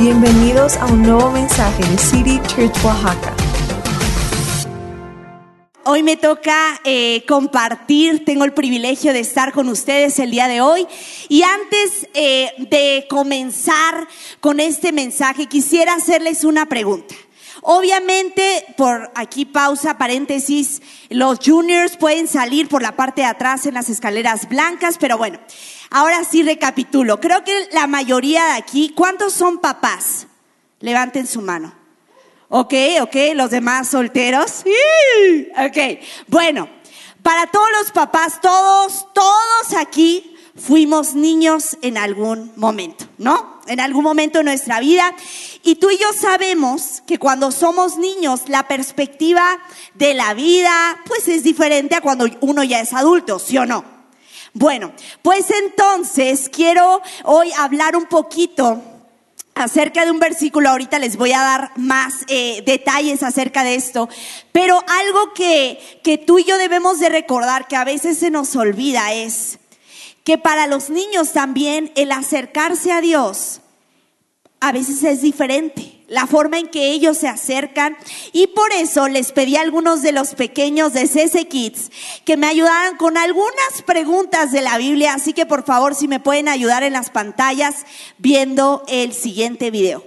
Bienvenidos a un nuevo mensaje de City Church Oaxaca. Hoy me toca eh, compartir, tengo el privilegio de estar con ustedes el día de hoy. Y antes eh, de comenzar con este mensaje, quisiera hacerles una pregunta. Obviamente, por aquí pausa, paréntesis, los juniors pueden salir por la parte de atrás en las escaleras blancas, pero bueno, ahora sí recapitulo. Creo que la mayoría de aquí, ¿cuántos son papás? Levanten su mano. Ok, ok, los demás solteros. Ok, bueno, para todos los papás, todos, todos aquí fuimos niños en algún momento, ¿no? En algún momento de nuestra vida. Y tú y yo sabemos que cuando somos niños, la perspectiva de la vida, pues es diferente a cuando uno ya es adulto, ¿sí o no? Bueno, pues entonces quiero hoy hablar un poquito acerca de un versículo, ahorita les voy a dar más eh, detalles acerca de esto, pero algo que, que tú y yo debemos de recordar que a veces se nos olvida es que para los niños también el acercarse a Dios a veces es diferente la forma en que ellos se acercan. Y por eso les pedí a algunos de los pequeños de CC Kids que me ayudaran con algunas preguntas de la Biblia. Así que por favor, si me pueden ayudar en las pantallas viendo el siguiente video.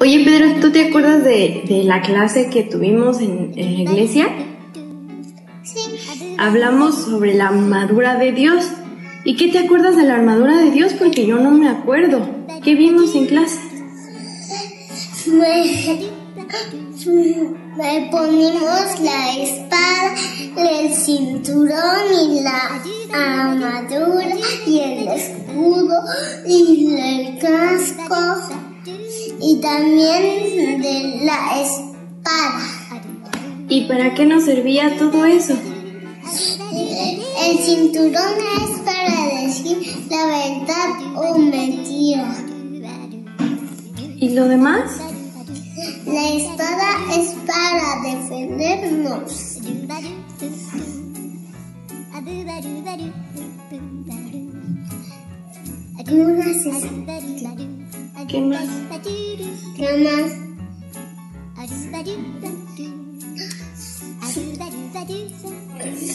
Oye Pedro, ¿tú te acuerdas de, de la clase que tuvimos en, en la iglesia? Hablamos sobre la armadura de Dios. ¿Y qué te acuerdas de la armadura de Dios? Porque yo no me acuerdo. ¿Qué vimos en clase? Me, ponemos la espada, el cinturón y la armadura y el escudo y el casco y también de la espada. ¿Y para qué nos servía todo eso? El cinturón es para decir la verdad o mentira. ¿Y lo demás? La espada es para defendernos. ¿Cómo haces? ¿Qué más? ¿Qué más?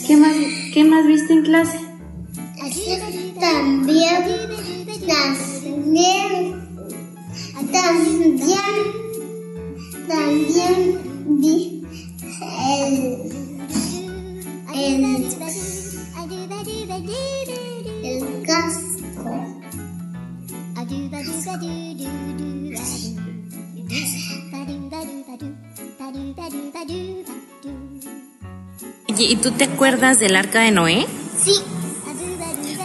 ¿Qué más, qué más viste en clase? También, también, también, también vi el, el, el casco. ¿Y tú te acuerdas del arca de Noé? Sí,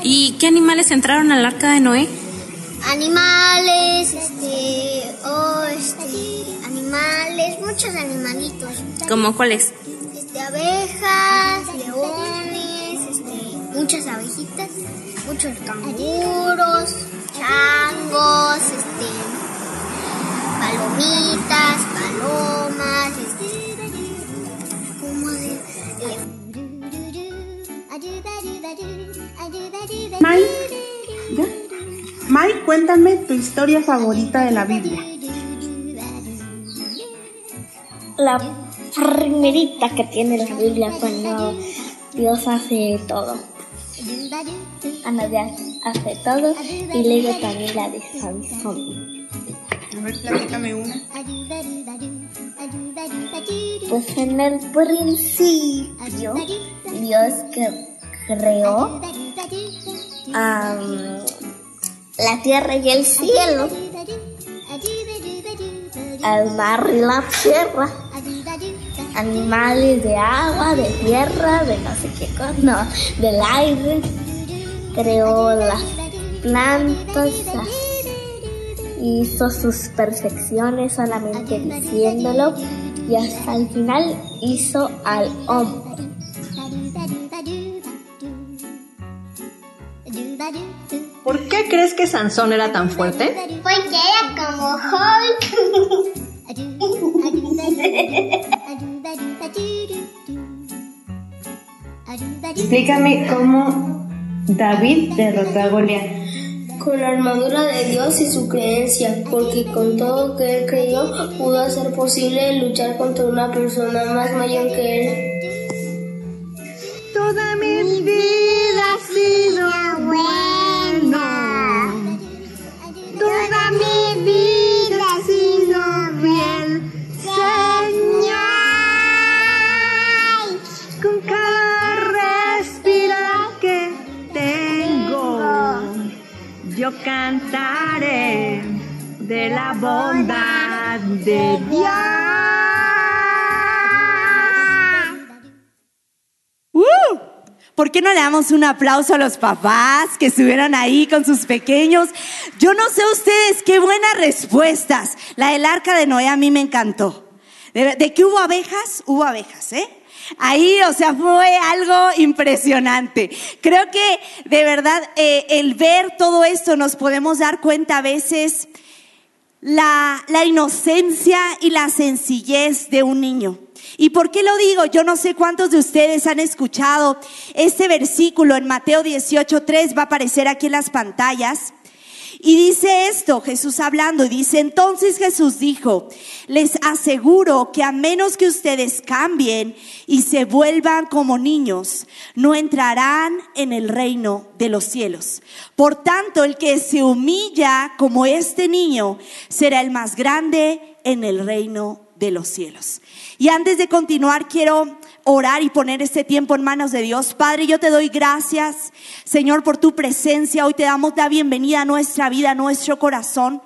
¿Y qué animales entraron al arca de Noé? animales, este, oh, este, animales, muchos animalitos. ¿Cómo cuáles? este, abejas, leones, este, muchas abejitas, muchos canguros, changos, este, palomitas, palomas, Mai, cuéntame tu historia favorita de la Biblia. la primerita que tiene la Biblia cuando Dios hace todo. Dios hace todo y luego también la de Sansón. A ver, platícame una. Pues en el principio Dios que creó am, la tierra y el cielo, el mar y la tierra, animales de agua, de tierra, de no sé qué cosa, no, del aire, creó las plantas, hizo sus perfecciones solamente diciéndolo y hasta el final hizo al hombre. ¿Por qué crees que Sansón era tan fuerte? Porque era como Hulk. Explícame cómo David derrotó a Goliat. Con la armadura de Dios y su creencia, porque con todo lo que él creyó pudo hacer posible luchar contra una persona más mayor que él. Toda mi vida ha sido buena. Cantaré de la bondad de Dios. ¡Uh! ¿Por qué no le damos un aplauso a los papás que estuvieron ahí con sus pequeños? Yo no sé ustedes, qué buenas respuestas. La del arca de Noé a mí me encantó. De, de que hubo abejas, hubo abejas, ¿eh? Ahí, o sea, fue algo impresionante. Creo que de verdad eh, el ver todo esto nos podemos dar cuenta a veces la, la inocencia y la sencillez de un niño. ¿Y por qué lo digo? Yo no sé cuántos de ustedes han escuchado este versículo en Mateo 18.3, va a aparecer aquí en las pantallas. Y dice esto, Jesús hablando, dice, entonces Jesús dijo, les aseguro que a menos que ustedes cambien y se vuelvan como niños, no entrarán en el reino de los cielos. Por tanto, el que se humilla como este niño será el más grande en el reino de los cielos. Y antes de continuar, quiero orar y poner este tiempo en manos de Dios. Padre, yo te doy gracias, Señor, por tu presencia. Hoy te damos la bienvenida a nuestra vida, a nuestro corazón.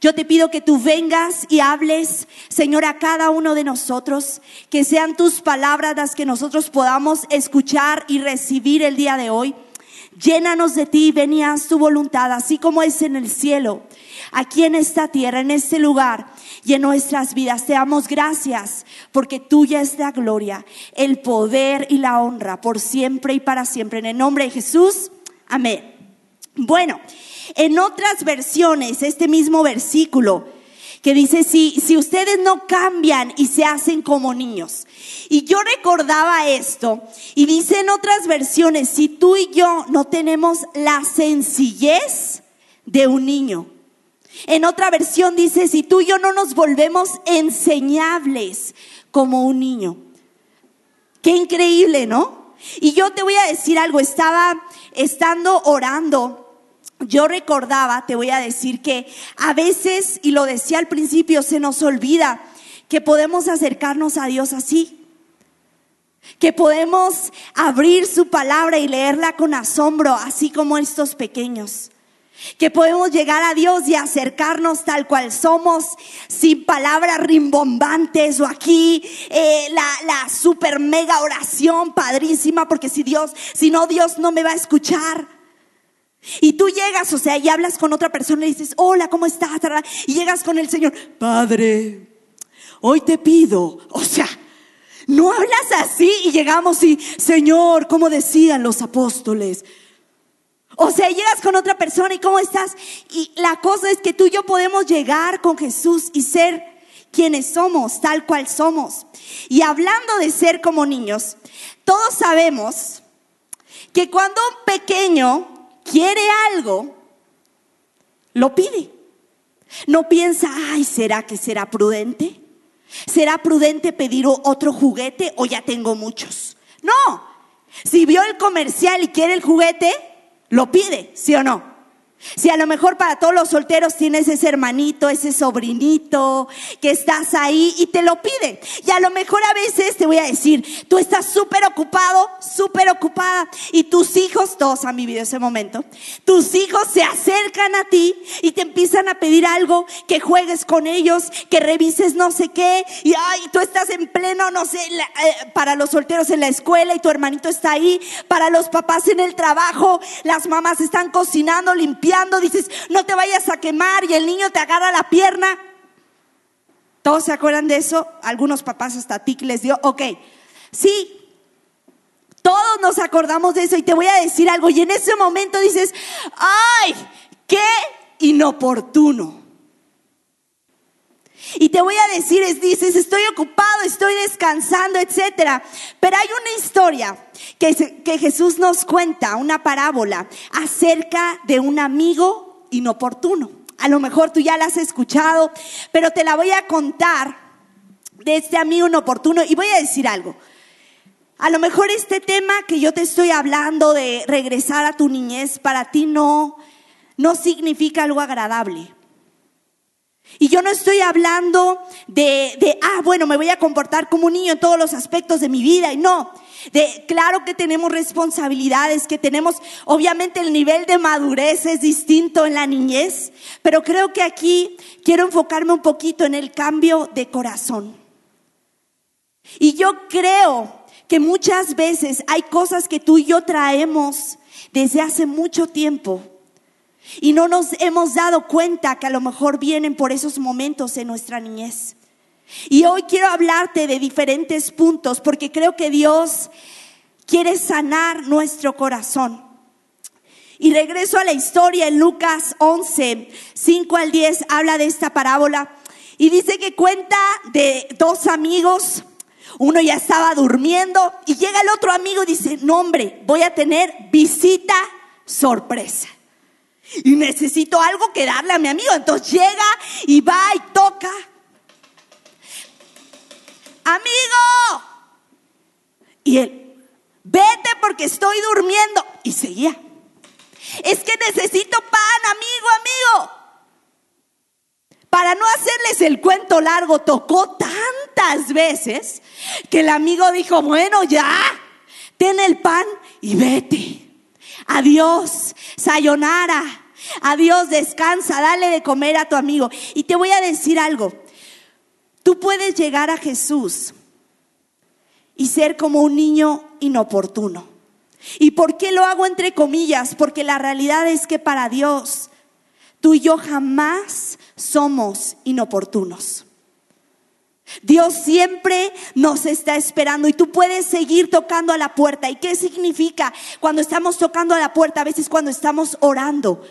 Yo te pido que tú vengas y hables, Señor, a cada uno de nosotros, que sean tus palabras las que nosotros podamos escuchar y recibir el día de hoy. Llénanos de ti, venías tu voluntad, así como es en el cielo, aquí en esta tierra, en este lugar y en nuestras vidas. Te damos gracias porque tuya es la gloria, el poder y la honra por siempre y para siempre. En el nombre de Jesús, amén. Bueno, en otras versiones, este mismo versículo que dice, si, si ustedes no cambian y se hacen como niños. Y yo recordaba esto y dice en otras versiones, si tú y yo no tenemos la sencillez de un niño. En otra versión dice, si tú y yo no nos volvemos enseñables como un niño. Qué increíble, ¿no? Y yo te voy a decir algo, estaba estando orando yo recordaba, te voy a decir que a veces, y lo decía al principio, se nos olvida que podemos acercarnos a Dios así. Que podemos abrir su palabra y leerla con asombro, así como estos pequeños. Que podemos llegar a Dios y acercarnos tal cual somos, sin palabras rimbombantes o aquí eh, la, la super mega oración padrísima, porque si Dios, si no Dios no me va a escuchar. Y tú llegas, o sea, y hablas con otra persona y dices, hola, ¿cómo estás? Y llegas con el Señor, Padre, hoy te pido, o sea, no hablas así y llegamos y, Señor, como decían los apóstoles. O sea, llegas con otra persona y ¿cómo estás? Y la cosa es que tú y yo podemos llegar con Jesús y ser quienes somos, tal cual somos. Y hablando de ser como niños, todos sabemos que cuando un pequeño quiere algo, lo pide. No piensa, ay, ¿será que será prudente? ¿Será prudente pedir otro juguete o ya tengo muchos? No. Si vio el comercial y quiere el juguete, lo pide, ¿sí o no? Si a lo mejor para todos los solteros tienes ese hermanito, ese sobrinito, que estás ahí y te lo pide. Y a lo mejor a veces te voy a decir, tú estás súper ocupado, súper ocupada, y tus hijos, todos han vivido ese momento, tus hijos se acercan a ti y te empiezan a pedir algo, que juegues con ellos, que revises no sé qué, y ay, tú estás en pleno, no sé, eh, para los solteros en la escuela y tu hermanito está ahí, para los papás en el trabajo, las mamás están cocinando, limpiando dices, no te vayas a quemar y el niño te agarra la pierna. ¿Todos se acuerdan de eso? Algunos papás hasta a ti les dio, ok, sí, todos nos acordamos de eso y te voy a decir algo y en ese momento dices, ay, qué inoportuno. Y te voy a decir, es, dices, estoy ocupado, estoy descansando, etcétera. Pero hay una historia que, que Jesús nos cuenta, una parábola, acerca de un amigo inoportuno. A lo mejor tú ya la has escuchado, pero te la voy a contar de este amigo inoportuno. Y voy a decir algo. A lo mejor este tema que yo te estoy hablando de regresar a tu niñez para ti no, no significa algo agradable. Y yo no estoy hablando de, de, ah, bueno, me voy a comportar como un niño en todos los aspectos de mi vida. Y no, de, claro que tenemos responsabilidades, que tenemos, obviamente el nivel de madurez es distinto en la niñez, pero creo que aquí quiero enfocarme un poquito en el cambio de corazón. Y yo creo que muchas veces hay cosas que tú y yo traemos desde hace mucho tiempo y no nos hemos dado cuenta que a lo mejor vienen por esos momentos en nuestra niñez. Y hoy quiero hablarte de diferentes puntos porque creo que Dios quiere sanar nuestro corazón. Y regreso a la historia en Lucas 11, 5 al 10, habla de esta parábola y dice que cuenta de dos amigos. Uno ya estaba durmiendo y llega el otro amigo y dice, no hombre, voy a tener visita sorpresa. Y necesito algo que darle a mi amigo. Entonces llega y va y toca. Amigo. Y él, vete porque estoy durmiendo. Y seguía. Es que necesito pan, amigo, amigo. Para no hacerles el cuento largo, tocó tantas veces que el amigo dijo, bueno, ya, ten el pan y vete. Adiós, sayonara. Adiós, descansa, dale de comer a tu amigo. Y te voy a decir algo. Tú puedes llegar a Jesús y ser como un niño inoportuno. ¿Y por qué lo hago entre comillas? Porque la realidad es que para Dios, tú y yo jamás somos inoportunos. Dios siempre nos está esperando y tú puedes seguir tocando a la puerta. ¿Y qué significa cuando estamos tocando a la puerta? A veces cuando estamos orando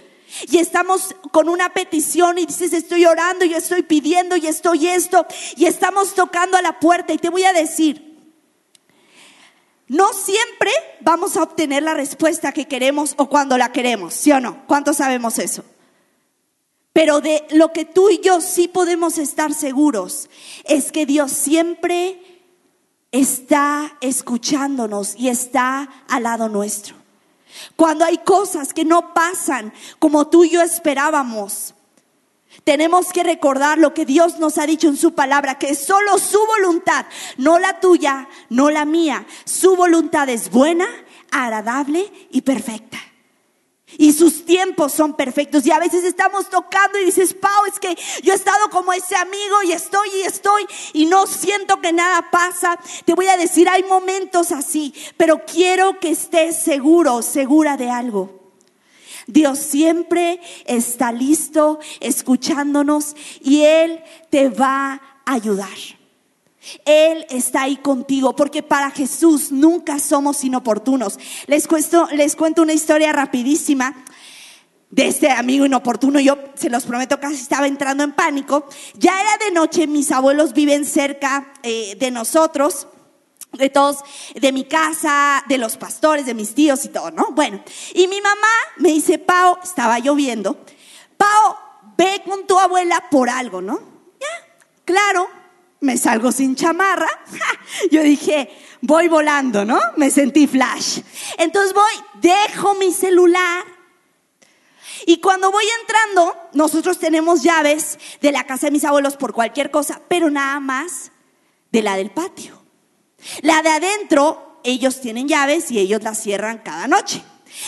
y estamos con una petición y dices estoy orando y estoy pidiendo y estoy esto y estamos tocando a la puerta y te voy a decir, no siempre vamos a obtener la respuesta que queremos o cuando la queremos, ¿sí o no? ¿Cuántos sabemos eso? Pero de lo que tú y yo sí podemos estar seguros es que Dios siempre está escuchándonos y está al lado nuestro. Cuando hay cosas que no pasan como tú y yo esperábamos, tenemos que recordar lo que Dios nos ha dicho en su palabra, que es solo su voluntad, no la tuya, no la mía. Su voluntad es buena, agradable y perfecta. Y sus tiempos son perfectos. Y a veces estamos tocando y dices, Pau, es que yo he estado como ese amigo y estoy y estoy y no siento que nada pasa. Te voy a decir, hay momentos así, pero quiero que estés seguro, segura de algo. Dios siempre está listo, escuchándonos y Él te va a ayudar. Él está ahí contigo, porque para Jesús nunca somos inoportunos. Les, cuento, les cuento una historia rapidísima de este amigo inoportuno. Yo se los prometo, casi estaba entrando en pánico. Ya era de noche, mis abuelos viven cerca eh, de nosotros de todos, de mi casa, de los pastores, de mis tíos y todo, ¿no? Bueno, y mi mamá me dice, Pau, estaba lloviendo, Pau, ve con tu abuela por algo, ¿no? Ya, claro, me salgo sin chamarra. Yo dije, voy volando, ¿no? Me sentí flash. Entonces voy, dejo mi celular. Y cuando voy entrando, nosotros tenemos llaves de la casa de mis abuelos por cualquier cosa, pero nada más de la del patio. La de adentro, ellos tienen llaves y ellos las cierran cada noche.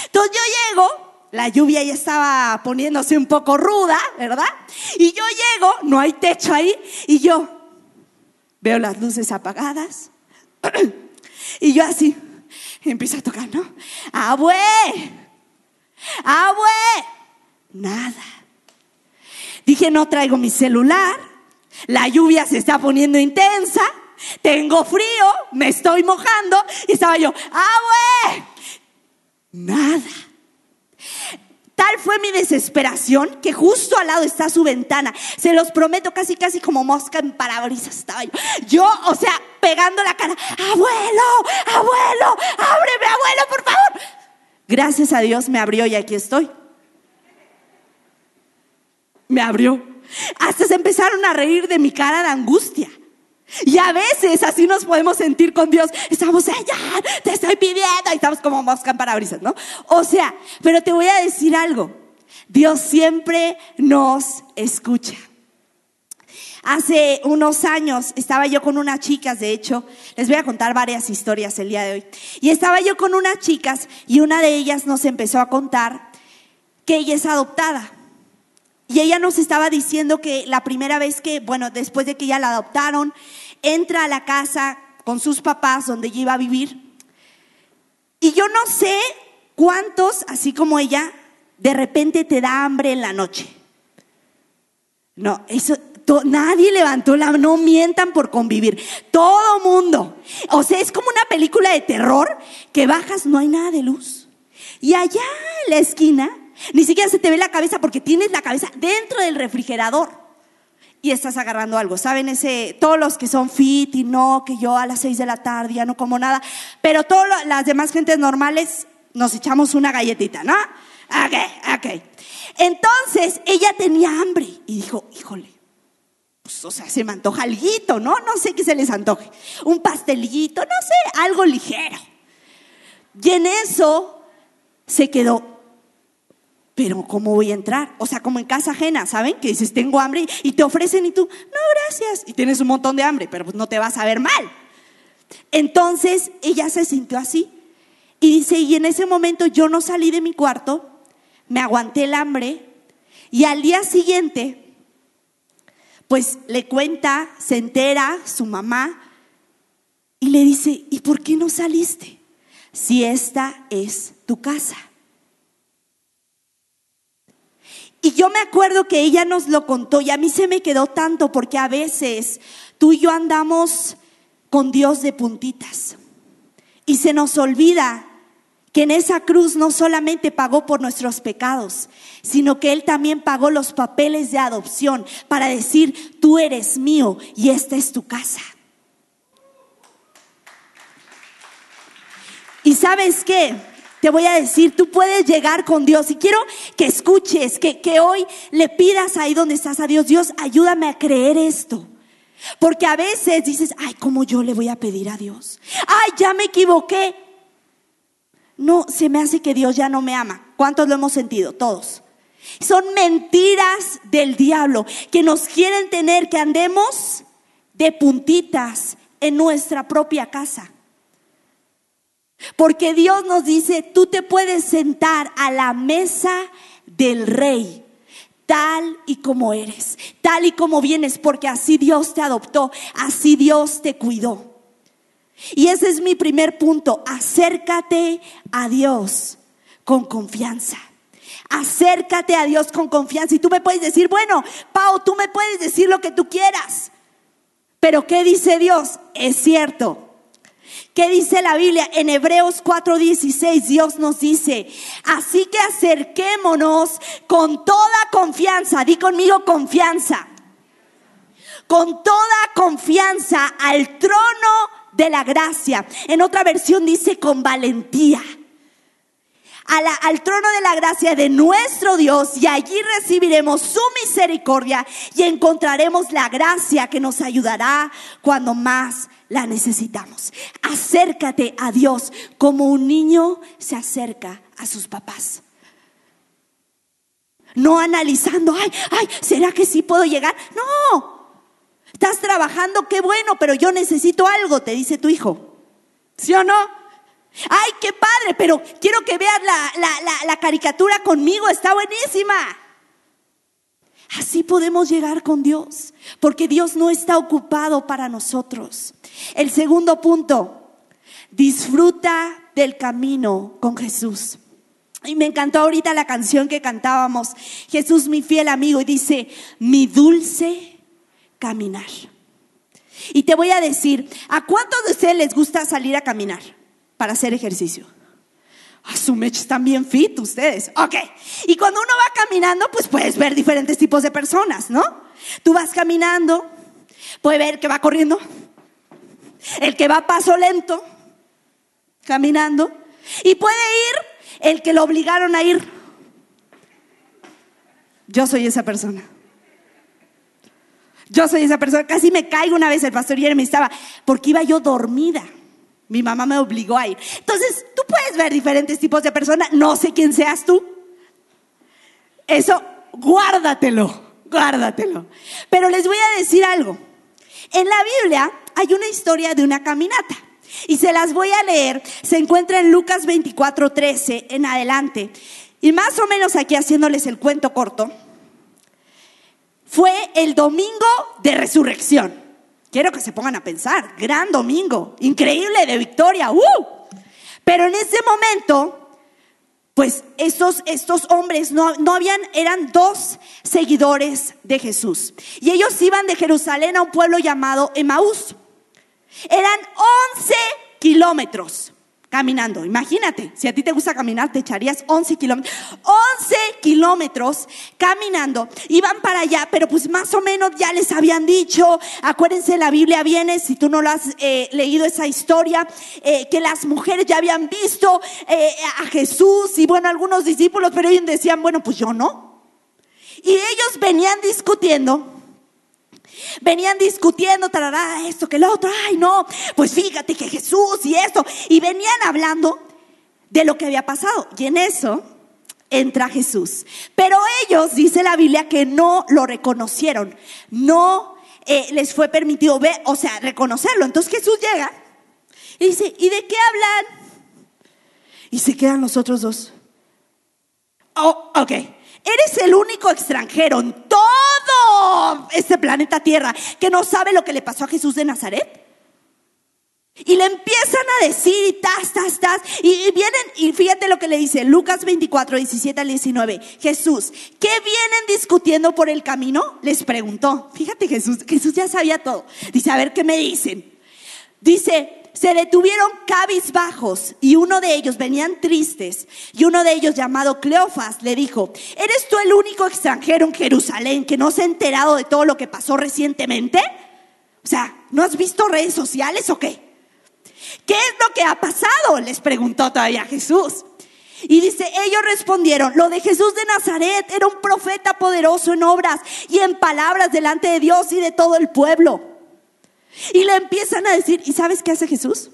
Entonces yo llego, la lluvia ya estaba poniéndose un poco ruda, ¿verdad? Y yo llego, no hay techo ahí, y yo veo las luces apagadas. y yo así, empiezo a tocar, ¿no? ¡Abue! ¡Abue! Nada. Dije, no traigo mi celular, la lluvia se está poniendo intensa tengo frío, me estoy mojando. Y estaba yo, ¡ah, güey! Nada. Tal fue mi desesperación que justo al lado está su ventana. Se los prometo, casi, casi como mosca en parabrisas estaba yo. Yo, o sea, pegando la cara, abuelo, abuelo, ábreme, abuelo, por favor. Gracias a Dios me abrió y aquí estoy. Me abrió. Hasta se empezaron a reír de mi cara de angustia. Y a veces así nos podemos sentir con Dios. Estamos, Señor, te estoy pidiendo. Y estamos como mosca en parabrisas, ¿no? O sea, pero te voy a decir algo. Dios siempre nos escucha. Hace unos años estaba yo con unas chicas, de hecho, les voy a contar varias historias el día de hoy. Y estaba yo con unas chicas y una de ellas nos empezó a contar que ella es adoptada. Y ella nos estaba diciendo que la primera vez que, bueno, después de que ella la adoptaron, entra a la casa con sus papás donde ella iba a vivir. Y yo no sé cuántos, así como ella, de repente te da hambre en la noche. No, eso, nadie levantó la no mientan por convivir. Todo mundo. O sea, es como una película de terror que bajas, no hay nada de luz. Y allá en la esquina ni siquiera se te ve la cabeza porque tienes la cabeza dentro del refrigerador y estás agarrando algo. ¿Saben? Ese, todos los que son fit y no, que yo a las seis de la tarde ya no como nada, pero todas las demás gentes normales nos echamos una galletita, ¿no? Ok, ok. Entonces ella tenía hambre y dijo, híjole, pues, o sea, se me antoja algo, ¿no? No sé qué se les antoje. Un pastelito, no sé, algo ligero. Y en eso se quedó pero ¿cómo voy a entrar? O sea, como en casa ajena, ¿saben? Que dices, tengo hambre y te ofrecen y tú, no, gracias. Y tienes un montón de hambre, pero pues no te vas a ver mal. Entonces ella se sintió así. Y dice, y en ese momento yo no salí de mi cuarto, me aguanté el hambre y al día siguiente, pues le cuenta, se entera su mamá y le dice, ¿y por qué no saliste? Si esta es tu casa. Y yo me acuerdo que ella nos lo contó y a mí se me quedó tanto porque a veces tú y yo andamos con Dios de puntitas y se nos olvida que en esa cruz no solamente pagó por nuestros pecados, sino que Él también pagó los papeles de adopción para decir, tú eres mío y esta es tu casa. ¿Y sabes qué? Te voy a decir, tú puedes llegar con Dios y quiero que escuches, que, que hoy le pidas ahí donde estás a Dios, Dios, ayúdame a creer esto. Porque a veces dices, ay, ¿cómo yo le voy a pedir a Dios? Ay, ya me equivoqué. No, se me hace que Dios ya no me ama. ¿Cuántos lo hemos sentido? Todos. Son mentiras del diablo que nos quieren tener que andemos de puntitas en nuestra propia casa. Porque Dios nos dice, tú te puedes sentar a la mesa del rey tal y como eres, tal y como vienes, porque así Dios te adoptó, así Dios te cuidó. Y ese es mi primer punto, acércate a Dios con confianza. Acércate a Dios con confianza. Y tú me puedes decir, bueno, Pau, tú me puedes decir lo que tú quieras. Pero ¿qué dice Dios? Es cierto, ¿Qué dice la Biblia? En Hebreos 4:16 Dios nos dice, así que acerquémonos con toda confianza, di conmigo confianza, con toda confianza al trono de la gracia. En otra versión dice con valentía. Al trono de la gracia de nuestro Dios y allí recibiremos su misericordia y encontraremos la gracia que nos ayudará cuando más la necesitamos. Acércate a Dios como un niño se acerca a sus papás. No analizando, ay, ay, ¿será que sí puedo llegar? No. Estás trabajando, qué bueno, pero yo necesito algo, te dice tu hijo. ¿Sí o no? Ay, qué padre, pero quiero que veas la, la, la caricatura conmigo, está buenísima. Así podemos llegar con Dios, porque Dios no está ocupado para nosotros. El segundo punto, disfruta del camino con Jesús. Y me encantó ahorita la canción que cantábamos, Jesús mi fiel amigo, y dice, mi dulce caminar. Y te voy a decir, ¿a cuántos de ustedes les gusta salir a caminar para hacer ejercicio? A su mecha están bien fit ustedes. Ok. Y cuando uno va caminando, pues puedes ver diferentes tipos de personas, ¿no? Tú vas caminando, puedes ver que va corriendo, el que va a paso lento, caminando, y puede ir el que lo obligaron a ir. Yo soy esa persona. Yo soy esa persona. Casi me caigo una vez el pastor y me estaba, porque iba yo dormida. Mi mamá me obligó a ir. Entonces, tú puedes ver diferentes tipos de personas. No sé quién seas tú. Eso, guárdatelo, guárdatelo. Pero les voy a decir algo. En la Biblia hay una historia de una caminata. Y se las voy a leer. Se encuentra en Lucas 24, 13 en adelante. Y más o menos aquí haciéndoles el cuento corto. Fue el domingo de resurrección. Quiero que se pongan a pensar, gran domingo, increíble de victoria, ¡uh! Pero en ese momento, pues estos, estos hombres no, no habían, eran dos seguidores de Jesús. Y ellos iban de Jerusalén a un pueblo llamado Emaús. Eran 11 kilómetros caminando. Imagínate, si a ti te gusta caminar, te echarías 11 kilómetros. 11 kilómetros caminando. Iban para allá, pero pues más o menos ya les habían dicho, acuérdense, la Biblia viene, si tú no lo has eh, leído esa historia, eh, que las mujeres ya habían visto eh, a Jesús y bueno, algunos discípulos, pero ellos decían, bueno, pues yo no. Y ellos venían discutiendo Venían discutiendo, tarará, esto, que lo otro, ay no, pues fíjate que Jesús y esto, y venían hablando de lo que había pasado. Y en eso entra Jesús. Pero ellos, dice la Biblia, que no lo reconocieron, no eh, les fue permitido ver, o sea, reconocerlo. Entonces Jesús llega y dice, ¿y de qué hablan? Y se quedan los otros dos. Oh, ok. Eres el único extranjero en todo este planeta Tierra que no sabe lo que le pasó a Jesús de Nazaret. Y le empiezan a decir y tas, tas, tas. Y, vienen, y fíjate lo que le dice Lucas 24, 17 al 19. Jesús, ¿qué vienen discutiendo por el camino? Les preguntó. Fíjate Jesús, Jesús ya sabía todo. Dice, a ver qué me dicen. Dice, se detuvieron cabizbajos y uno de ellos venían tristes y uno de ellos llamado Cleofas le dijo, ¿eres tú el único extranjero en Jerusalén que no se ha enterado de todo lo que pasó recientemente? O sea, ¿no has visto redes sociales o qué? ¿Qué es lo que ha pasado? Les preguntó todavía Jesús. Y dice, ellos respondieron, lo de Jesús de Nazaret era un profeta poderoso en obras y en palabras delante de Dios y de todo el pueblo y le empiezan a decir, ¿y sabes qué hace Jesús?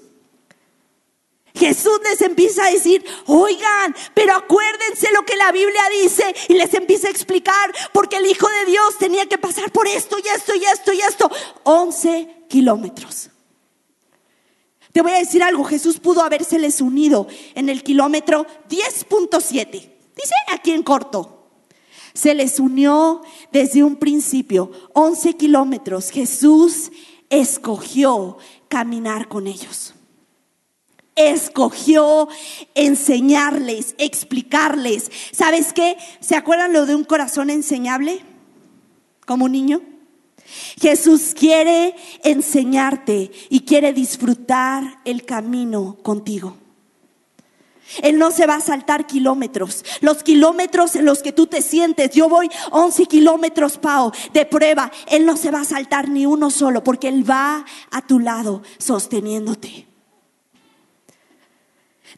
Jesús les empieza a decir, oigan, pero acuérdense lo que la Biblia dice y les empieza a explicar porque el Hijo de Dios tenía que pasar por esto y esto y esto y esto. 11 kilómetros. Te voy a decir algo, Jesús pudo habérseles unido en el kilómetro 10.7. Dice aquí en corto. Se les unió desde un principio 11 kilómetros. Jesús escogió caminar con ellos. Escogió enseñarles, explicarles. ¿Sabes qué? ¿Se acuerdan lo de un corazón enseñable? Como un niño. Jesús quiere enseñarte y quiere disfrutar el camino contigo. Él no se va a saltar kilómetros. Los kilómetros en los que tú te sientes, yo voy 11 kilómetros, Pau, de prueba. Él no se va a saltar ni uno solo porque Él va a tu lado sosteniéndote.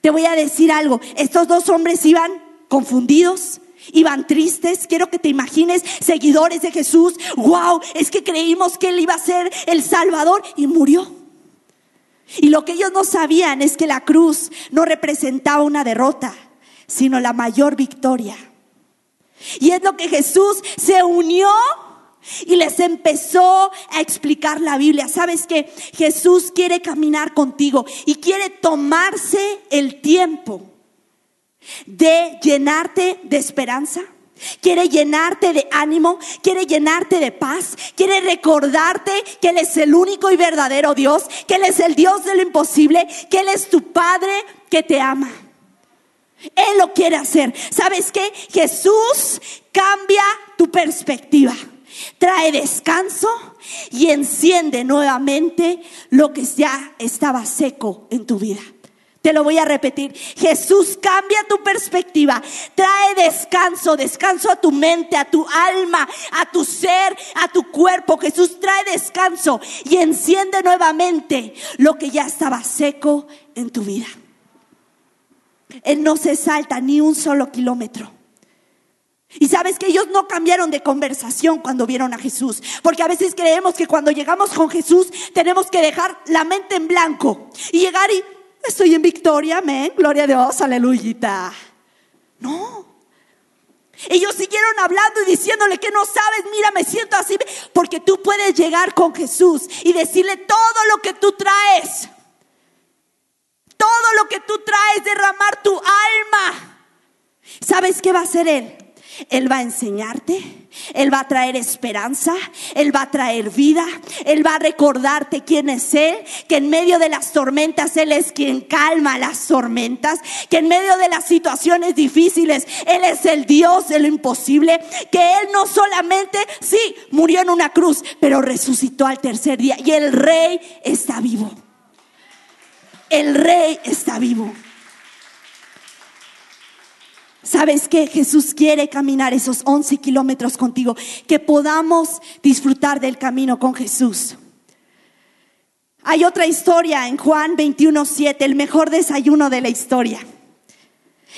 Te voy a decir algo. Estos dos hombres iban confundidos. Iban tristes, quiero que te imagines, seguidores de Jesús, wow, es que creímos que Él iba a ser el Salvador y murió. Y lo que ellos no sabían es que la cruz no representaba una derrota, sino la mayor victoria. Y es lo que Jesús se unió y les empezó a explicar la Biblia. Sabes que Jesús quiere caminar contigo y quiere tomarse el tiempo de llenarte de esperanza Quiere llenarte de ánimo, quiere llenarte de paz, quiere recordarte que Él es el único y verdadero Dios, que Él es el Dios de lo imposible, que Él es tu Padre que te ama. Él lo quiere hacer. ¿Sabes qué? Jesús cambia tu perspectiva, trae descanso y enciende nuevamente lo que ya estaba seco en tu vida. Te lo voy a repetir. Jesús cambia tu perspectiva, trae descanso, descanso a tu mente, a tu alma, a tu ser, a tu cuerpo. Jesús trae descanso y enciende nuevamente lo que ya estaba seco en tu vida. Él no se salta ni un solo kilómetro. Y sabes que ellos no cambiaron de conversación cuando vieron a Jesús, porque a veces creemos que cuando llegamos con Jesús tenemos que dejar la mente en blanco y llegar y estoy en victoria, amén, gloria a Dios, aleluya. No. Ellos siguieron hablando y diciéndole que no sabes, mira, me siento así, porque tú puedes llegar con Jesús y decirle todo lo que tú traes. Todo lo que tú traes, derramar tu alma. ¿Sabes qué va a hacer Él? Él va a enseñarte, Él va a traer esperanza, Él va a traer vida, Él va a recordarte quién es Él, que en medio de las tormentas Él es quien calma las tormentas, que en medio de las situaciones difíciles Él es el Dios de lo imposible, que Él no solamente, sí, murió en una cruz, pero resucitó al tercer día y el rey está vivo. El rey está vivo. ¿Sabes qué? Jesús quiere caminar esos 11 kilómetros contigo, que podamos disfrutar del camino con Jesús. Hay otra historia en Juan 21.7, el mejor desayuno de la historia.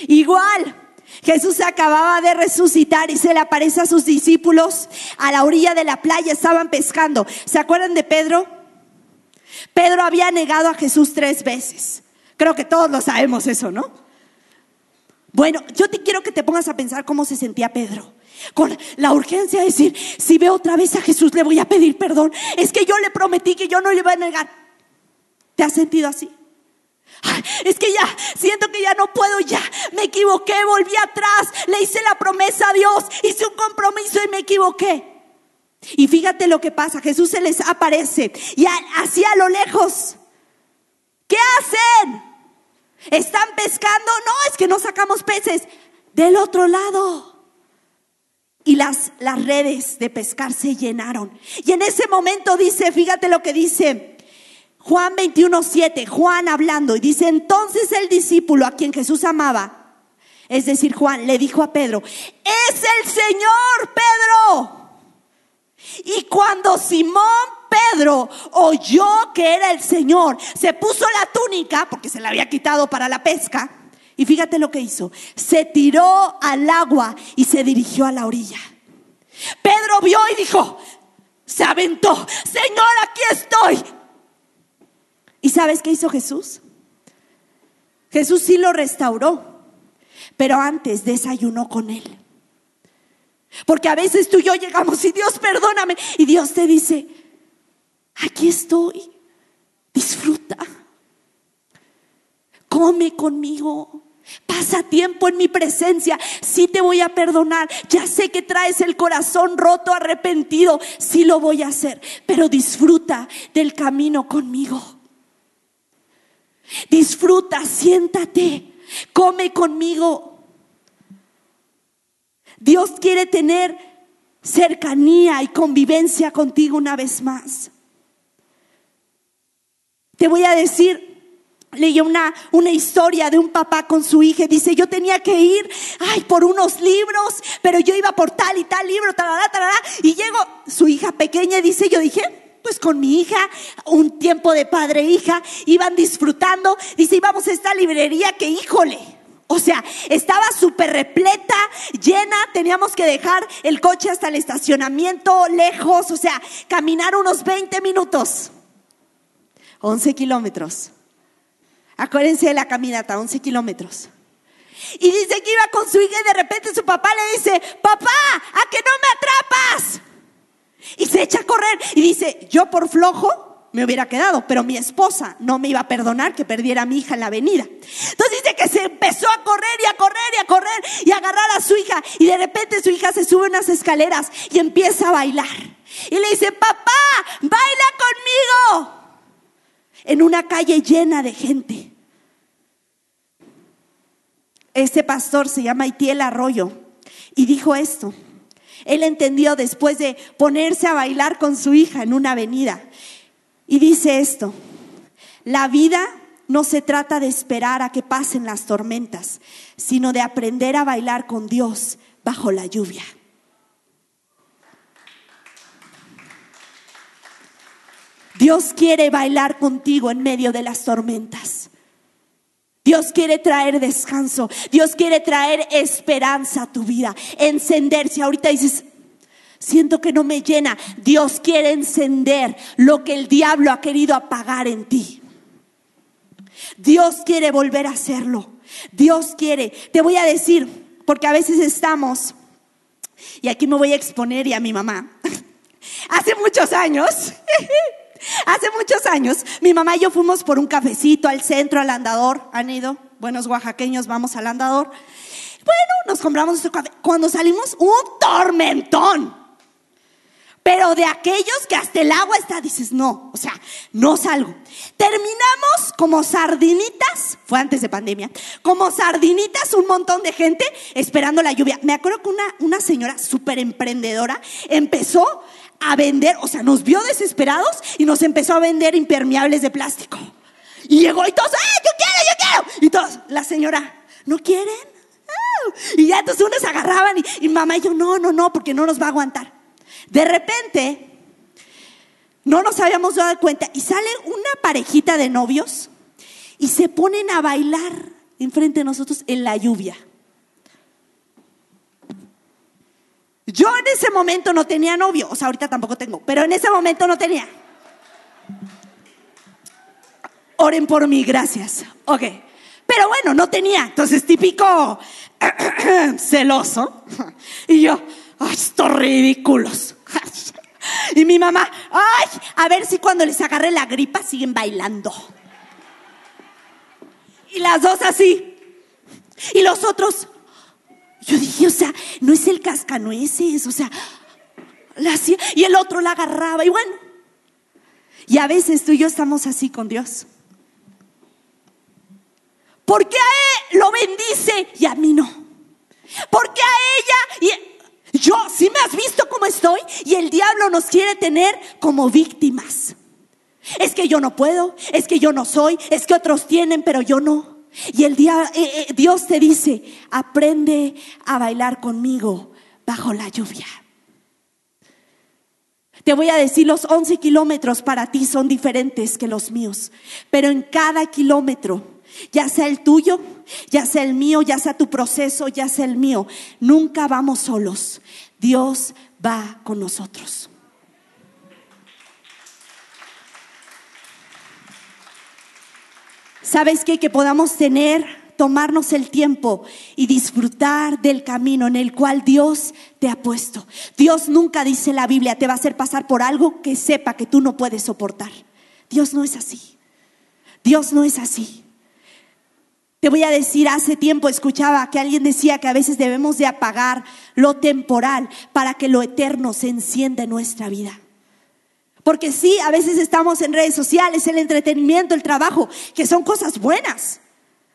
Igual, Jesús acababa de resucitar y se le aparece a sus discípulos a la orilla de la playa, estaban pescando. ¿Se acuerdan de Pedro? Pedro había negado a Jesús tres veces. Creo que todos lo sabemos eso, ¿no? Bueno, yo te quiero que te pongas a pensar cómo se sentía Pedro. Con la urgencia de decir, si veo otra vez a Jesús le voy a pedir perdón. Es que yo le prometí que yo no le iba a negar. ¿Te has sentido así? es que ya, siento que ya no puedo, ya me equivoqué, volví atrás, le hice la promesa a Dios, hice un compromiso y me equivoqué. Y fíjate lo que pasa, Jesús se les aparece y así a lo lejos, ¿qué hacen? ¿Están pescando? No, es que no sacamos peces. Del otro lado. Y las, las redes de pescar se llenaron. Y en ese momento dice, fíjate lo que dice Juan 21, 7, Juan hablando, y dice, entonces el discípulo a quien Jesús amaba, es decir, Juan, le dijo a Pedro, es el Señor, Pedro. Y cuando Simón Pedro oyó que era el Señor, se puso la túnica, porque se la había quitado para la pesca, y fíjate lo que hizo, se tiró al agua y se dirigió a la orilla. Pedro vio y dijo, se aventó, Señor, aquí estoy. ¿Y sabes qué hizo Jesús? Jesús sí lo restauró, pero antes desayunó con él. Porque a veces tú y yo llegamos y Dios perdóname y Dios te dice, aquí estoy, disfruta, come conmigo. Pasa tiempo en mi presencia, sí te voy a perdonar. Ya sé que traes el corazón roto, arrepentido, sí lo voy a hacer, pero disfruta del camino conmigo. Disfruta, siéntate, come conmigo. Dios quiere tener cercanía y convivencia contigo una vez más. Te voy a decir, leí una, una historia de un papá con su hija. Dice, yo tenía que ir, ay, por unos libros, pero yo iba por tal y tal libro, tal tal Y llego, su hija pequeña, dice, yo dije, pues con mi hija, un tiempo de padre e hija, iban disfrutando. Dice, íbamos a esta librería que, híjole, o sea, estaba súper repleta, llena, teníamos que dejar el coche hasta el estacionamiento lejos, o sea, caminar unos 20 minutos. 11 kilómetros. Acuérdense de la caminata, 11 kilómetros. Y dice que iba con su hija y de repente su papá le dice, papá, ¿a que no me atrapas? Y se echa a correr y dice, yo por flojo me hubiera quedado, pero mi esposa no me iba a perdonar que perdiera a mi hija en la avenida. Entonces dice que se empezó a correr y a correr y a correr y a agarrar a su hija y de repente su hija se sube unas escaleras y empieza a bailar. Y le dice, papá, baila conmigo en una calle llena de gente. Este pastor se llama Itiel Arroyo y dijo esto. Él entendió después de ponerse a bailar con su hija en una avenida. Y dice esto, la vida no se trata de esperar a que pasen las tormentas, sino de aprender a bailar con Dios bajo la lluvia. Dios quiere bailar contigo en medio de las tormentas. Dios quiere traer descanso. Dios quiere traer esperanza a tu vida. Encender. Si ahorita dices, siento que no me llena. Dios quiere encender lo que el diablo ha querido apagar en ti. Dios quiere volver a hacerlo. Dios quiere. Te voy a decir, porque a veces estamos, y aquí me voy a exponer y a mi mamá. Hace muchos años. Hace muchos años, mi mamá y yo fuimos por un cafecito al centro, al andador. ¿Han ido? Buenos oaxaqueños, vamos al andador. Bueno, nos compramos nuestro café. Cuando salimos, un tormentón. Pero de aquellos que hasta el agua está, dices, no, o sea, no salgo. Terminamos como sardinitas, fue antes de pandemia, como sardinitas, un montón de gente esperando la lluvia. Me acuerdo que una, una señora súper emprendedora empezó a vender, o sea, nos vio desesperados y nos empezó a vender impermeables de plástico. Y llegó y todos, ¡ah, yo quiero, yo quiero! Y todos, la señora, ¿no quieren? Ah. Y ya entonces unos agarraban y, mamá y yo, no, no, no, porque no nos va a aguantar. De repente, no nos habíamos dado cuenta y sale una parejita de novios y se ponen a bailar enfrente de nosotros en la lluvia. Yo en ese momento no tenía novio, o sea, ahorita tampoco tengo, pero en ese momento no tenía. Oren por mí, gracias. Ok. Pero bueno, no tenía. Entonces, típico celoso. Y yo, ay, estos ridículos. Y mi mamá, ay, a ver si cuando les agarre la gripa siguen bailando. Y las dos así. Y los otros, yo dije, o sea, no es el cascanueces, o sea, y el otro la agarraba, y bueno. Y a veces tú y yo estamos así con Dios. ¿Por qué a él lo bendice y a mí no? ¿Por qué a ella y yo, si me has visto cómo estoy, y el diablo nos quiere tener como víctimas? Es que yo no puedo, es que yo no soy, es que otros tienen, pero yo no. Y el día, eh, eh, Dios te dice, aprende a bailar conmigo bajo la lluvia. Te voy a decir, los 11 kilómetros para ti son diferentes que los míos, pero en cada kilómetro, ya sea el tuyo, ya sea el mío, ya sea tu proceso, ya sea el mío, nunca vamos solos. Dios va con nosotros. ¿Sabes qué? Que podamos tener, tomarnos el tiempo y disfrutar del camino en el cual Dios te ha puesto. Dios nunca dice la Biblia, te va a hacer pasar por algo que sepa que tú no puedes soportar. Dios no es así. Dios no es así. Te voy a decir, hace tiempo escuchaba que alguien decía que a veces debemos de apagar lo temporal para que lo eterno se encienda en nuestra vida. Porque sí, a veces estamos en redes sociales, el entretenimiento, el trabajo, que son cosas buenas,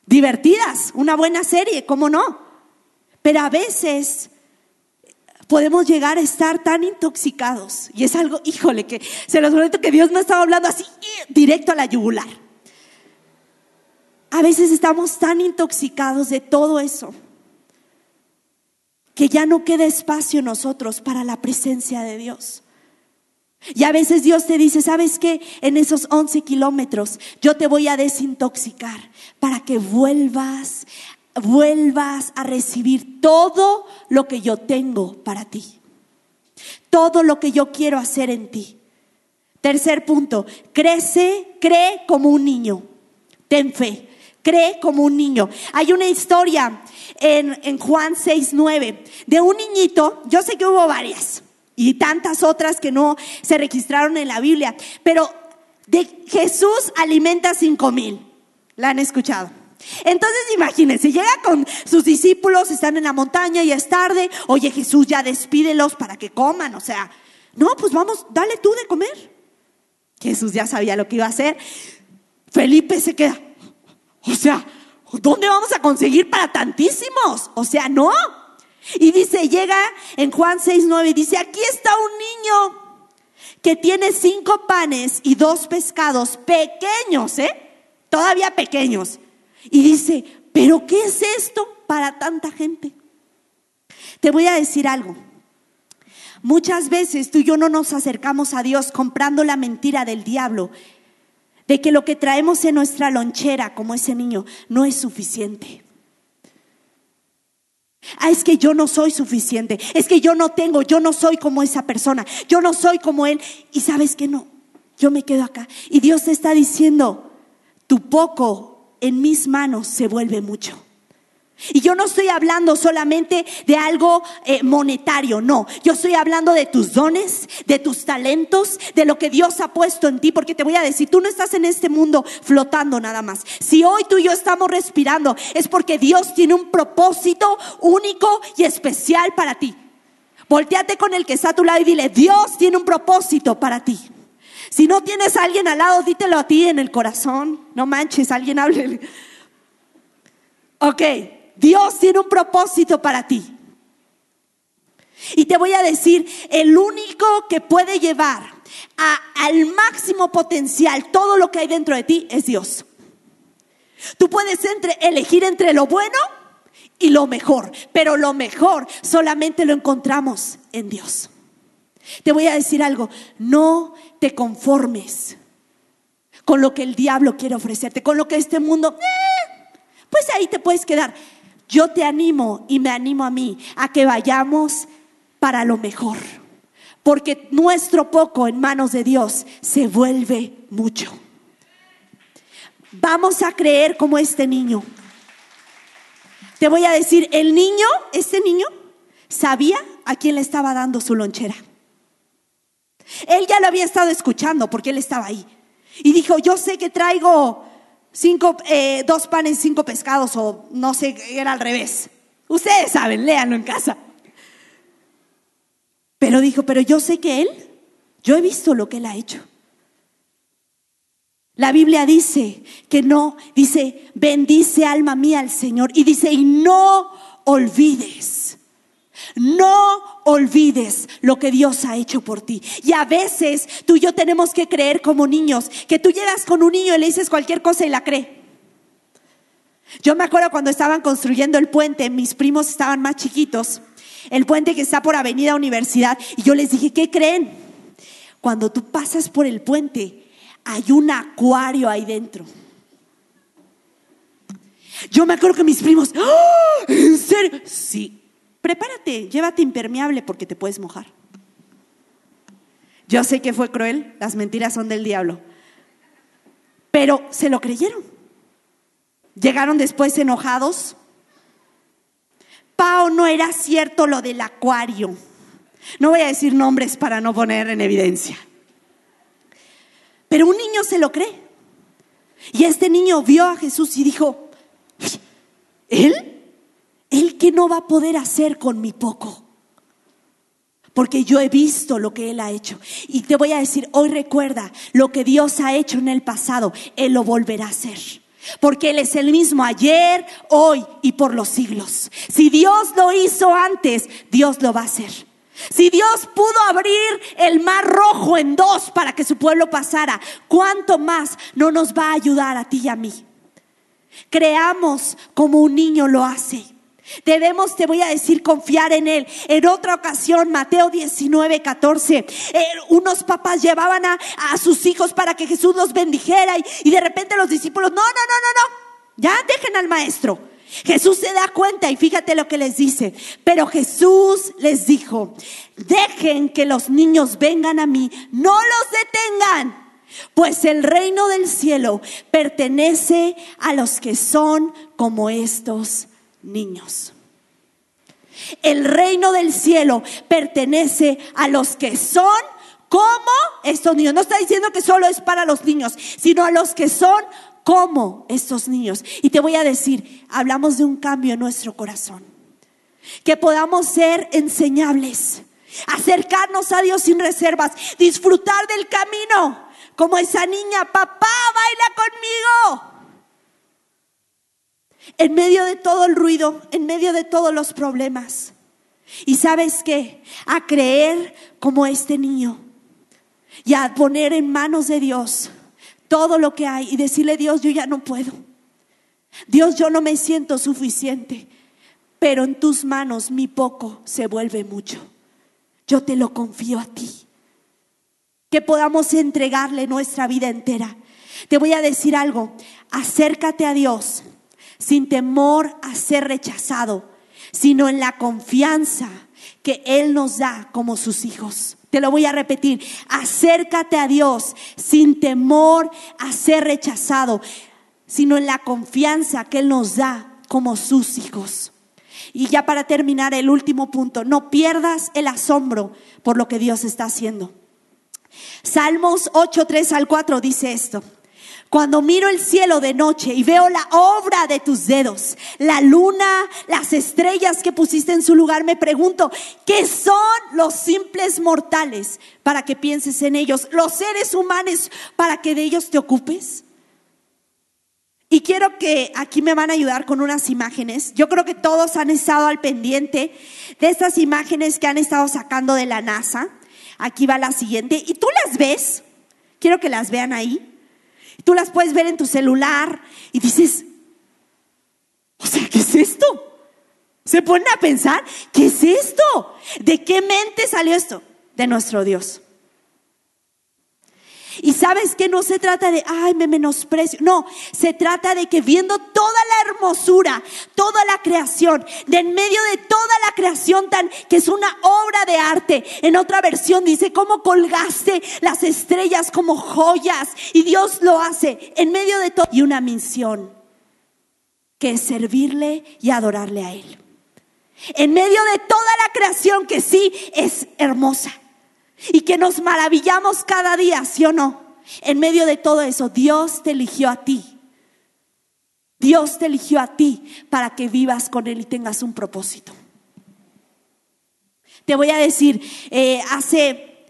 divertidas, una buena serie, ¿cómo no? Pero a veces podemos llegar a estar tan intoxicados. Y es algo, híjole, que se los prometo que Dios no estaba hablando así, directo a la yugular. A veces estamos tan intoxicados de todo eso que ya no queda espacio en nosotros para la presencia de Dios. Y a veces Dios te dice, ¿sabes qué? En esos 11 kilómetros yo te voy a desintoxicar para que vuelvas, vuelvas a recibir todo lo que yo tengo para ti. Todo lo que yo quiero hacer en ti. Tercer punto, crece, cree como un niño. Ten fe, cree como un niño. Hay una historia en, en Juan 6, 9 de un niñito, yo sé que hubo varias y tantas otras que no se registraron en la Biblia. Pero de Jesús alimenta cinco mil. ¿La han escuchado? Entonces imagínense, llega con sus discípulos, están en la montaña y es tarde. Oye Jesús, ya despídelos para que coman. O sea, no, pues vamos, dale tú de comer. Jesús ya sabía lo que iba a hacer. Felipe se queda. O sea, ¿dónde vamos a conseguir para tantísimos? O sea, no. Y dice, llega en Juan 6, 9, dice, aquí está un niño que tiene cinco panes y dos pescados pequeños, ¿eh? todavía pequeños. Y dice, pero ¿qué es esto para tanta gente? Te voy a decir algo. Muchas veces tú y yo no nos acercamos a Dios comprando la mentira del diablo de que lo que traemos en nuestra lonchera, como ese niño, no es suficiente. Ah, es que yo no soy suficiente, es que yo no tengo, yo no soy como esa persona, yo no soy como él. Y sabes que no, yo me quedo acá. Y Dios te está diciendo, tu poco en mis manos se vuelve mucho. Y yo no estoy hablando solamente de algo eh, monetario, no. Yo estoy hablando de tus dones, de tus talentos, de lo que Dios ha puesto en ti. Porque te voy a decir, tú no estás en este mundo flotando nada más. Si hoy tú y yo estamos respirando, es porque Dios tiene un propósito único y especial para ti. Volteate con el que está a tu lado y dile, Dios tiene un propósito para ti. Si no tienes a alguien al lado, dítelo a ti en el corazón. No manches, alguien hable. Ok. Dios tiene un propósito para ti. Y te voy a decir, el único que puede llevar al máximo potencial todo lo que hay dentro de ti es Dios. Tú puedes elegir entre lo bueno y lo mejor, pero lo mejor solamente lo encontramos en Dios. Te voy a decir algo, no te conformes con lo que el diablo quiere ofrecerte, con lo que este mundo, eh, pues ahí te puedes quedar. Yo te animo y me animo a mí a que vayamos para lo mejor. Porque nuestro poco en manos de Dios se vuelve mucho. Vamos a creer como este niño. Te voy a decir, el niño, este niño, sabía a quién le estaba dando su lonchera. Él ya lo había estado escuchando porque él estaba ahí. Y dijo, yo sé que traigo cinco, eh, dos panes, cinco pescados, o no sé, era al revés. Ustedes saben, léanlo en casa. Pero dijo, pero yo sé que Él, yo he visto lo que Él ha hecho. La Biblia dice que no, dice, bendice alma mía al Señor. Y dice, y no olvides, no olvides lo que Dios ha hecho por ti. Y a veces tú y yo tenemos que creer como niños, que tú llegas con un niño y le dices cualquier cosa y la cree. Yo me acuerdo cuando estaban construyendo el puente, mis primos estaban más chiquitos, el puente que está por Avenida Universidad, y yo les dije, ¿qué creen? Cuando tú pasas por el puente, hay un acuario ahí dentro. Yo me acuerdo que mis primos, ¡Ah! ¿en serio? Sí, prepárate, llévate impermeable porque te puedes mojar. Yo sé que fue cruel, las mentiras son del diablo, pero se lo creyeron. Llegaron después enojados. Pau, no era cierto lo del acuario. No voy a decir nombres para no poner en evidencia. Pero un niño se lo cree. Y este niño vio a Jesús y dijo, ¿él? ¿Él qué no va a poder hacer con mi poco? Porque yo he visto lo que Él ha hecho. Y te voy a decir, hoy recuerda lo que Dios ha hecho en el pasado, Él lo volverá a hacer. Porque Él es el mismo ayer, hoy y por los siglos. Si Dios lo hizo antes, Dios lo va a hacer. Si Dios pudo abrir el mar rojo en dos para que su pueblo pasara, ¿cuánto más no nos va a ayudar a ti y a mí? Creamos como un niño lo hace. Debemos, te voy a decir, confiar en Él. En otra ocasión, Mateo 19, 14, eh, unos papás llevaban a, sus hijos para que Jesús los bendijera y, y de repente los discípulos, no, no, no, no, no, ya dejen al maestro. Jesús se da cuenta y fíjate lo que les dice. Pero Jesús les dijo, dejen que los niños vengan a mí, no los detengan. Pues el reino del cielo pertenece a los que son como estos niños. El reino del cielo pertenece a los que son como estos niños. No está diciendo que solo es para los niños, sino a los que son como estos niños. Y te voy a decir, hablamos de un cambio en nuestro corazón. Que podamos ser enseñables, acercarnos a Dios sin reservas, disfrutar del camino, como esa niña, papá, baila conmigo en medio de todo el ruido, en medio de todos los problemas. Y sabes qué? A creer como este niño y a poner en manos de Dios todo lo que hay y decirle, Dios, yo ya no puedo. Dios, yo no me siento suficiente, pero en tus manos mi poco se vuelve mucho. Yo te lo confío a ti. Que podamos entregarle nuestra vida entera. Te voy a decir algo, acércate a Dios sin temor a ser rechazado, sino en la confianza que Él nos da como sus hijos. Te lo voy a repetir, acércate a Dios sin temor a ser rechazado, sino en la confianza que Él nos da como sus hijos. Y ya para terminar el último punto, no pierdas el asombro por lo que Dios está haciendo. Salmos 8, 3 al 4 dice esto. Cuando miro el cielo de noche y veo la obra de tus dedos, la luna, las estrellas que pusiste en su lugar, me pregunto, ¿qué son los simples mortales para que pienses en ellos? Los seres humanos para que de ellos te ocupes. Y quiero que aquí me van a ayudar con unas imágenes. Yo creo que todos han estado al pendiente de estas imágenes que han estado sacando de la NASA. Aquí va la siguiente. Y tú las ves. Quiero que las vean ahí. Tú las puedes ver en tu celular y dices, o sea, ¿qué es esto? Se ponen a pensar, ¿qué es esto? ¿De qué mente salió esto? De nuestro Dios. Y sabes que no se trata de, ay, me menosprecio. No, se trata de que viendo toda la hermosura, toda la creación, de en medio de toda la creación tan, que es una obra de arte. En otra versión dice, cómo colgaste las estrellas como joyas. Y Dios lo hace en medio de todo. Y una misión, que es servirle y adorarle a Él. En medio de toda la creación que sí es hermosa y que nos maravillamos cada día, ¿sí o no? En medio de todo eso, Dios te eligió a ti. Dios te eligió a ti para que vivas con Él y tengas un propósito. Te voy a decir, eh, hace,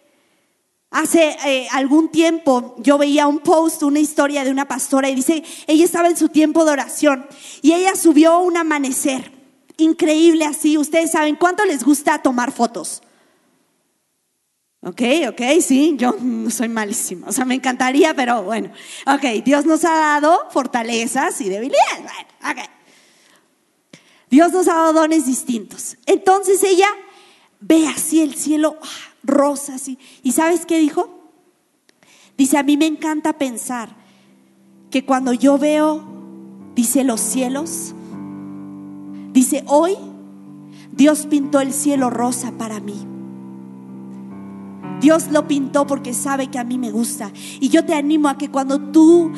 hace eh, algún tiempo yo veía un post, una historia de una pastora y dice, ella estaba en su tiempo de oración y ella subió un amanecer increíble así. Ustedes saben cuánto les gusta tomar fotos. Ok, ok, sí, yo soy malísima. O sea, me encantaría, pero bueno. Ok, Dios nos ha dado fortalezas y debilidades. Bueno, ok. Dios nos ha dado dones distintos. Entonces ella ve así el cielo ah, rosa, así. ¿Y sabes qué dijo? Dice, a mí me encanta pensar que cuando yo veo, dice los cielos, dice, hoy Dios pintó el cielo rosa para mí. Dios lo pintó porque sabe que a mí me gusta. Y yo te animo a que cuando tú,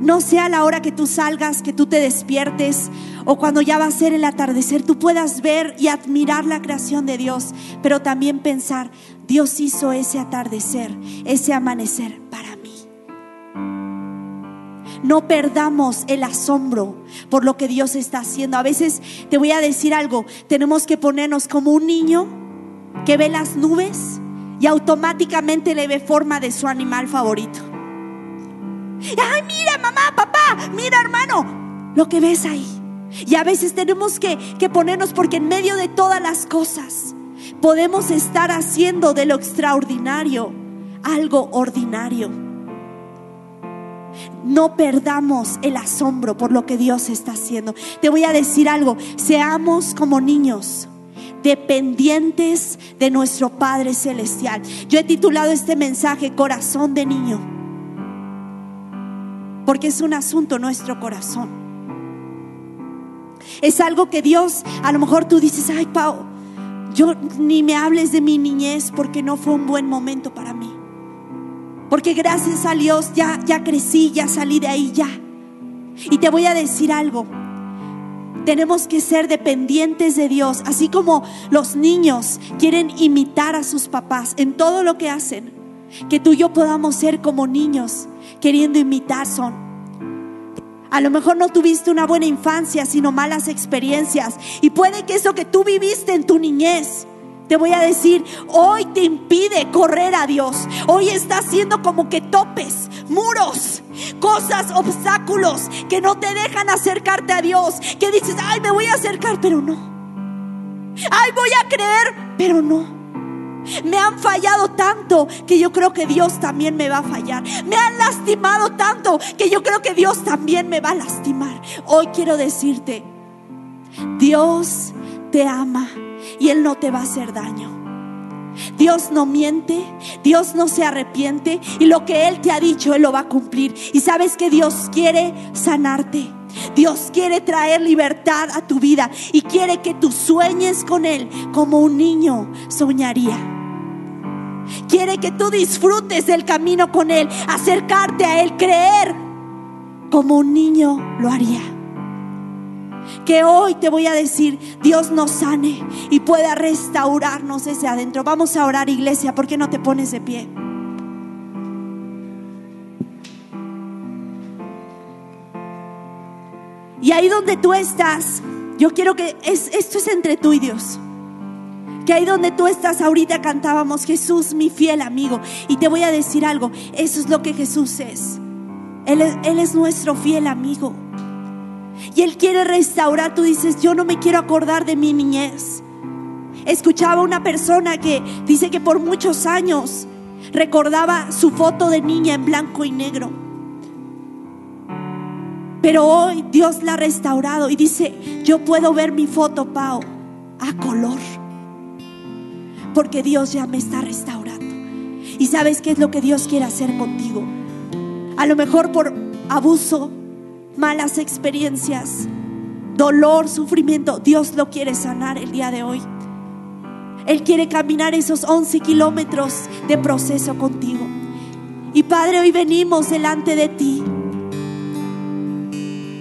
no sea la hora que tú salgas, que tú te despiertes, o cuando ya va a ser el atardecer, tú puedas ver y admirar la creación de Dios, pero también pensar, Dios hizo ese atardecer, ese amanecer para mí. No perdamos el asombro por lo que Dios está haciendo. A veces te voy a decir algo, tenemos que ponernos como un niño que ve las nubes y automáticamente le ve forma de su animal favorito. Ay, mira mamá, papá, mira hermano, lo que ves ahí. Y a veces tenemos que, que ponernos porque en medio de todas las cosas podemos estar haciendo de lo extraordinario algo ordinario. No perdamos el asombro por lo que Dios está haciendo. Te voy a decir algo, seamos como niños dependientes de nuestro Padre Celestial. Yo he titulado este mensaje Corazón de Niño, porque es un asunto nuestro corazón. Es algo que Dios, a lo mejor tú dices, ay Pau, yo ni me hables de mi niñez porque no fue un buen momento para mí. Porque gracias a Dios ya, ya crecí, ya salí de ahí, ya. Y te voy a decir algo, tenemos que ser dependientes de Dios, así como los niños quieren imitar a sus papás en todo lo que hacen. Que tú y yo podamos ser como niños queriendo imitar son. A lo mejor no tuviste una buena infancia, sino malas experiencias. Y puede que eso que tú viviste en tu niñez te voy a decir, hoy te impide correr a Dios. Hoy está haciendo como que topes, muros, cosas, obstáculos que no te dejan acercarte a Dios. Que dices, ay, me voy a acercar, pero no. Ay, voy a creer, pero no. Me han fallado tanto que yo creo que Dios también me va a fallar. Me han lastimado tanto que yo creo que Dios también me va a lastimar. Hoy quiero decirte, Dios te ama y Él no te va a hacer daño. Dios no miente, Dios no se arrepiente y lo que Él te ha dicho, Él lo va a cumplir. Y sabes que Dios quiere sanarte. Dios quiere traer libertad a tu vida y quiere que tú sueñes con Él como un niño soñaría. Quiere que tú disfrutes del camino con Él, acercarte a Él, creer como un niño lo haría. Que hoy te voy a decir, Dios nos sane y pueda restaurarnos desde adentro. Vamos a orar, iglesia, ¿por qué no te pones de pie? Y ahí donde tú estás, yo quiero que es, esto es entre tú y Dios. Que ahí donde tú estás ahorita cantábamos Jesús, mi fiel amigo. Y te voy a decir algo, eso es lo que Jesús es. Él es, él es nuestro fiel amigo. Y Él quiere restaurar. Tú dices, yo no me quiero acordar de mi niñez. Escuchaba una persona que dice que por muchos años recordaba su foto de niña en blanco y negro. Pero hoy Dios la ha restaurado y dice, yo puedo ver mi foto, Pau, a color. Porque Dios ya me está restaurando. Y sabes qué es lo que Dios quiere hacer contigo. A lo mejor por abuso, malas experiencias, dolor, sufrimiento, Dios lo quiere sanar el día de hoy. Él quiere caminar esos 11 kilómetros de proceso contigo. Y Padre, hoy venimos delante de ti.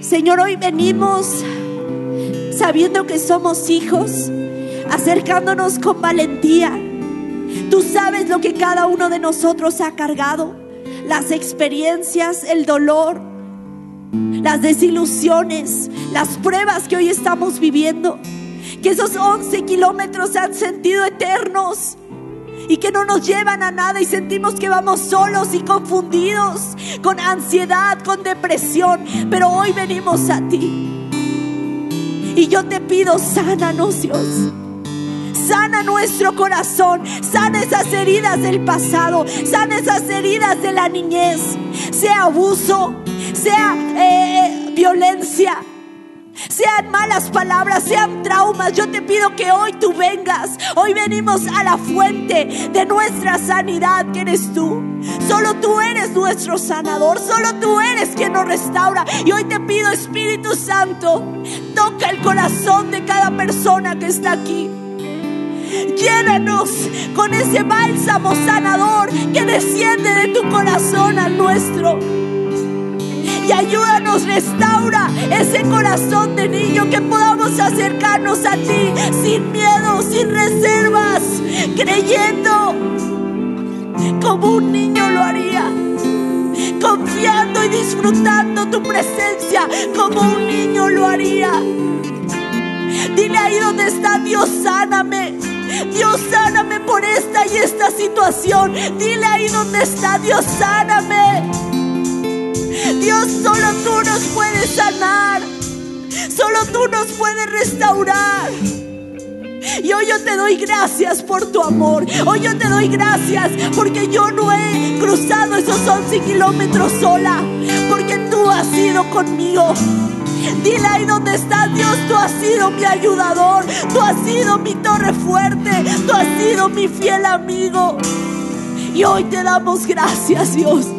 Señor, hoy venimos sabiendo que somos hijos, acercándonos con valentía. Tú sabes lo que cada uno de nosotros ha cargado, las experiencias, el dolor, las desilusiones, las pruebas que hoy estamos viviendo. Que esos 11 kilómetros se han sentido eternos y que no nos llevan a nada y sentimos que vamos solos y confundidos, con ansiedad, con depresión. Pero hoy venimos a ti. Y yo te pido, sánanos Dios. Sana nuestro corazón, sana esas heridas del pasado, sana esas heridas de la niñez, sea abuso, sea eh, violencia, sean malas palabras, sean traumas. Yo te pido que hoy tú vengas. Hoy venimos a la fuente de nuestra sanidad, que eres tú. Solo tú eres nuestro sanador, solo tú eres quien nos restaura. Y hoy te pido, Espíritu Santo, toca el corazón de cada persona que está aquí. Llénanos con ese bálsamo sanador que desciende de tu corazón al nuestro y ayúdanos, restaura ese corazón de niño que podamos acercarnos a ti sin miedo, sin reservas, creyendo como un niño lo haría. Confiando y disfrutando tu presencia como un niño lo haría. Dile ahí donde está Dios, sáname. Dios, sáname por esta y esta situación. Dile ahí donde está Dios, sáname. Dios, solo tú nos puedes sanar. Solo tú nos puedes restaurar. Y hoy yo te doy gracias por tu amor. Hoy yo te doy gracias porque yo no he cruzado esos 11 kilómetros sola. Porque tú has sido conmigo. Dile ahí donde estás, Dios, tú has sido mi ayudador. Tú has sido mi torre fuerte. Tú has sido mi fiel amigo. Y hoy te damos gracias, Dios.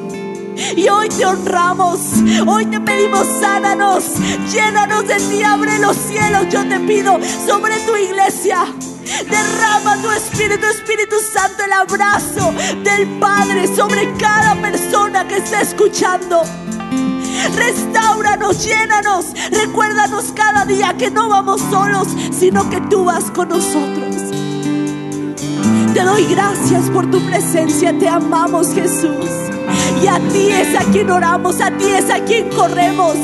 Y hoy te honramos. Hoy te pedimos, sánanos. Llénanos de ti, abre los cielos. Yo te pido sobre tu iglesia. Derrama tu Espíritu, Espíritu Santo, el abrazo del Padre sobre cada persona que está escuchando. Restauranos, llénanos, recuérdanos cada día que no vamos solos, sino que tú vas con nosotros. Te doy gracias por tu presencia, te amamos Jesús. Y a ti es a quien oramos, a ti es a quien corremos.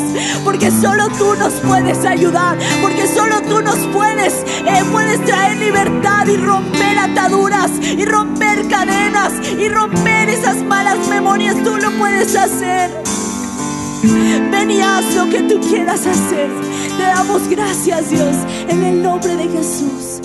Porque solo tú nos puedes ayudar. Porque solo tú nos puedes, eh, puedes traer libertad y romper ataduras. Y romper cadenas. Y romper esas malas memorias. Tú lo puedes hacer. Ven y haz lo que tú quieras hacer. Te damos gracias Dios. En el nombre de Jesús.